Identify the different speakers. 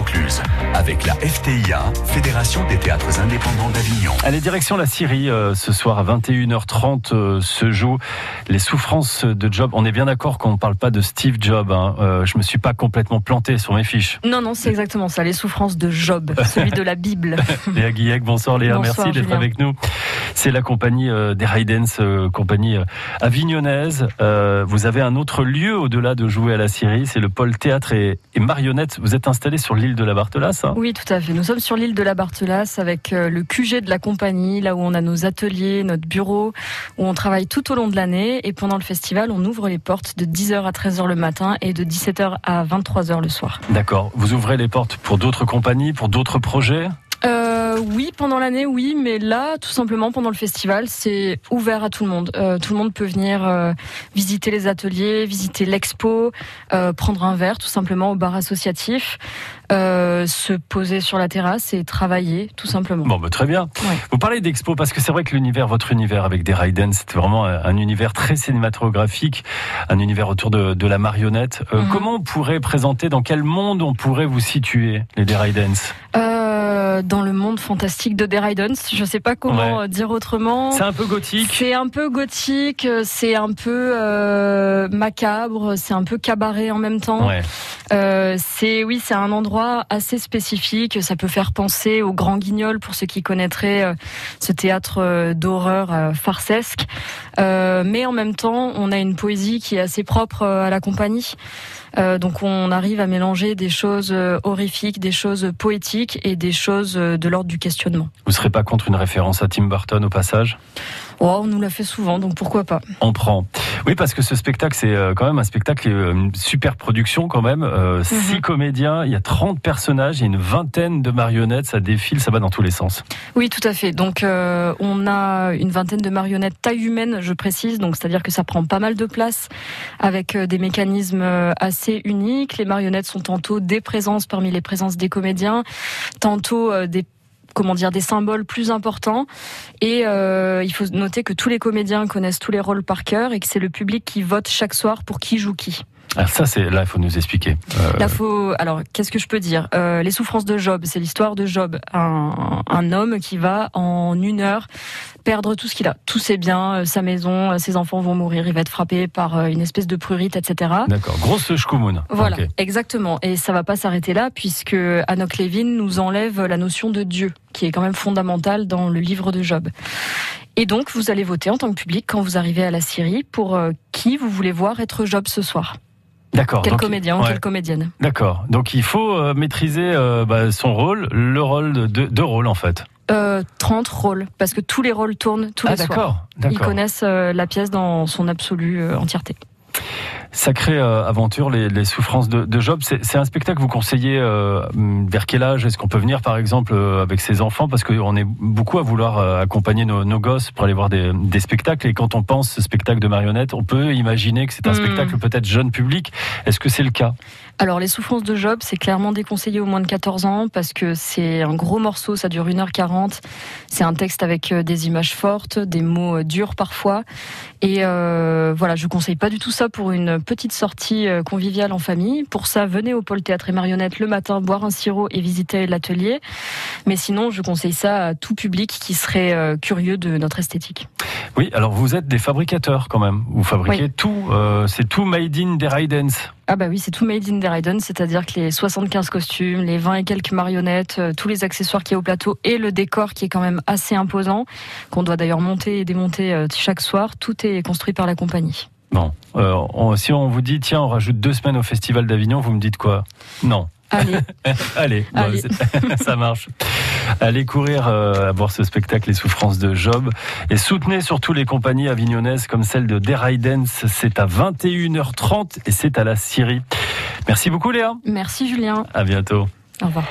Speaker 1: Vaucluse, avec la FTIA, Fédération des théâtres indépendants d'Avignon.
Speaker 2: Allez, direction la Syrie, euh, ce soir à 21h30 euh, se joue les souffrances de Job. On est bien d'accord qu'on ne parle pas de Steve Job. Hein. Euh, je me suis pas complètement planté sur mes fiches.
Speaker 3: Non, non, c'est exactement ça, les souffrances de Job, celui de la Bible.
Speaker 2: Léa Guillec, bonsoir Léa,
Speaker 3: Bonsoir,
Speaker 2: merci d'être avec nous. C'est la compagnie des Raidens, compagnie avignonnaise. Vous avez un autre lieu au-delà de jouer à la Syrie, c'est le pôle théâtre et, et marionnette. Vous êtes installé sur l'île de la Barthelasse hein
Speaker 3: Oui, tout à fait. Nous sommes sur l'île de la Barthelasse avec euh, le QG de la compagnie, là où on a nos ateliers, notre bureau, où on travaille tout au long de l'année. Et pendant le festival, on ouvre les portes de 10h à 13h le matin et de 17h à 23h le soir.
Speaker 2: D'accord. Vous ouvrez les portes pour d'autres compagnies, pour d'autres projets?
Speaker 3: Euh, oui, pendant l'année, oui, mais là, tout simplement, pendant le festival, c'est ouvert à tout le monde. Euh, tout le monde peut venir euh, visiter les ateliers, visiter l'expo, euh, prendre un verre, tout simplement, au bar associatif, se poser sur la terrasse et travailler, tout simplement.
Speaker 2: Bon, bah, très bien.
Speaker 3: Ouais.
Speaker 2: Vous parlez d'expo parce que c'est vrai que l'univers, votre univers avec des Raiden, c'est vraiment un un univers très cinématographique, un univers autour de, de la marionnette.
Speaker 3: Mhm.
Speaker 2: Comment on pourrait présenter, dans quel monde on pourrait vous situer, les des Raidens?
Speaker 3: Euh, dans le monde fantastique de The Raidens, je sais pas comment
Speaker 2: Ouais.
Speaker 3: dire autrement.
Speaker 2: C'est un peu gothique.
Speaker 3: C'est un peu gothique, euh, c'est un peu euh, macabre, c'est un peu cabaret en même temps.
Speaker 2: Ouais.
Speaker 3: Euh, c'est oui, c'est un endroit assez spécifique. Ça peut faire penser au Grand Guignol pour ceux qui connaîtraient euh, ce théâtre euh, d'horreur euh, farcesque. Mais en même temps, on a une poésie qui est assez propre à la compagnie. Donc on arrive à mélanger des choses horrifiques, des choses poétiques et des choses de l'ordre du questionnement.
Speaker 2: Vous serez pas contre une référence à Tim Burton au passage?
Speaker 3: Oh, on nous l'a fait souvent, donc pourquoi pas
Speaker 2: On prend. Oui, parce que ce spectacle, c'est euh, quand même un spectacle, euh, une super production quand même. Euh, Six comédiens, il y a 30 personnages, il y a une vingtaine de marionnettes, ça défile, ça va dans tous les sens.
Speaker 3: Oui, tout à fait. Donc, euh, on a une vingtaine de marionnettes taille humaine, je précise. Donc, c'est-à-dire que ça prend pas mal de place, avec des mécanismes assez uniques. Les marionnettes sont tantôt des présences parmi les présences des comédiens, tantôt des comment dire des symboles plus importants et euh, il faut noter que tous les comédiens connaissent tous les rôles par cœur et que c'est le public qui vote chaque soir pour qui joue qui.
Speaker 2: Alors ça, c'est là, il faut nous expliquer. Euh,
Speaker 3: Là, faut. Alors, qu'est-ce que je peux dire? Euh, Les souffrances de Job, c'est l'histoire de Job, un, un homme qui va en une heure perdre tout ce qu'il a, tous ses biens, euh, sa maison, ses enfants vont mourir, il va être frappé par une espèce de prurite, etc.
Speaker 2: D'accord, grosse schkoumoun.
Speaker 3: Voilà, exactement. Et ça va pas s'arrêter là, puisque Anok Levin nous enlève la notion de Dieu, qui est quand même fondamentale dans le livre de Job. Et donc, vous allez voter en tant que public quand vous arrivez à la Syrie pour qui vous voulez voir être Job ce soir.
Speaker 2: D'accord.
Speaker 3: Quel
Speaker 2: donc-
Speaker 3: comédien
Speaker 2: ouais.
Speaker 3: quelle comédienne.
Speaker 2: D'accord. Donc il faut euh, maîtriser euh, bah, son rôle, le rôle de deux rôles en fait.
Speaker 3: Euh, 30 rôles, parce que tous les rôles tournent tous
Speaker 2: ah
Speaker 3: les soirs.
Speaker 2: d'accord,
Speaker 3: Ils connaissent euh, la pièce dans son absolue entièreté.
Speaker 2: Sacrée euh, aventure, les, les souffrances de, de Job. C'est un spectacle que vous conseillez euh, vers quel âge Est-ce qu'on peut venir par exemple euh, avec ses enfants? Parce qu'on est beaucoup à vouloir euh, accompagner nos, nos gosses pour aller voir des, des spectacles. Et quand on pense ce spectacle de marionnettes, on peut imaginer que c'est un
Speaker 3: Hmm.
Speaker 2: spectacle peut-être jeune public. Est-ce que c'est le cas?
Speaker 3: Alors, les souffrances de Job, c'est clairement déconseillé aux moins de 14 ans parce que c'est un gros morceau, ça dure 1h40. C'est un texte avec des images fortes, des mots durs parfois. Et voilà, je conseille pas du tout ça pour une petite sortie euh, conviviale en famille. Pour ça, venez au pôle théâtre et marionnettes le matin, boire un sirop et visiter l'atelier. Mais sinon, je conseille ça à tout public qui serait euh, curieux de notre esthétique.
Speaker 2: Oui, alors vous êtes des fabricateurs quand même. Vous fabriquez
Speaker 3: Oui.
Speaker 2: tout. euh, c'est tout made in des Raidens.
Speaker 3: Ah bah oui, c'est tout made in Dryden, c'est-à-dire que les 75 costumes, les 20 et quelques marionnettes, tous les accessoires qu'il y a au plateau et le décor qui est quand même assez imposant, qu'on doit d'ailleurs monter et démonter chaque soir, tout est construit par la compagnie.
Speaker 2: Bon, euh, on- si on vous dit tiens, on rajoute deux semaines au Festival d'Avignon, vous me dites quoi? Non.
Speaker 3: Allez,
Speaker 2: Allez, ça marche. Allez courir euh, à voir ce spectacle Les souffrances de Job et soutenez surtout les compagnies avignonnaises comme celle de Deraidens. C'est à 21h30 et c'est à la Syrie. Merci beaucoup Léa.
Speaker 3: merci Julien,
Speaker 2: À bientôt.
Speaker 3: au revoir.